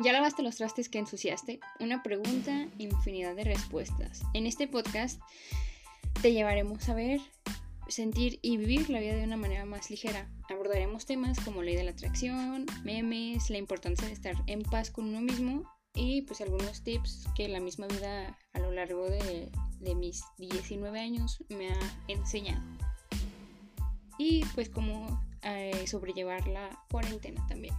¿Ya lavaste los trastes que ensuciaste? Una pregunta, infinidad de respuestas. En este podcast te llevaremos a ver, sentir y vivir la vida de una manera más ligera. Abordaremos temas como ley de la atracción, memes, la importancia de estar en paz con uno mismo y pues algunos tips que la misma vida a lo largo de, mis 19 años me ha enseñado. Y pues cómo eh, sobrellevar la cuarentena también.